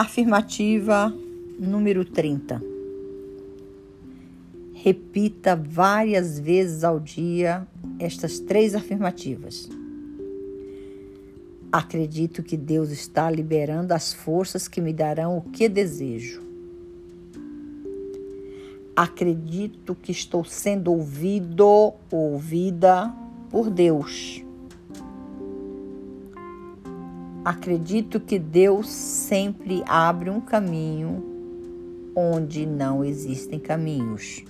Afirmativa número 30. Repita várias vezes ao dia estas três afirmativas. Acredito que Deus está liberando as forças que me darão o que desejo. Acredito que estou sendo ouvido ou ouvida por Deus. Acredito que Deus sempre abre um caminho onde não existem caminhos.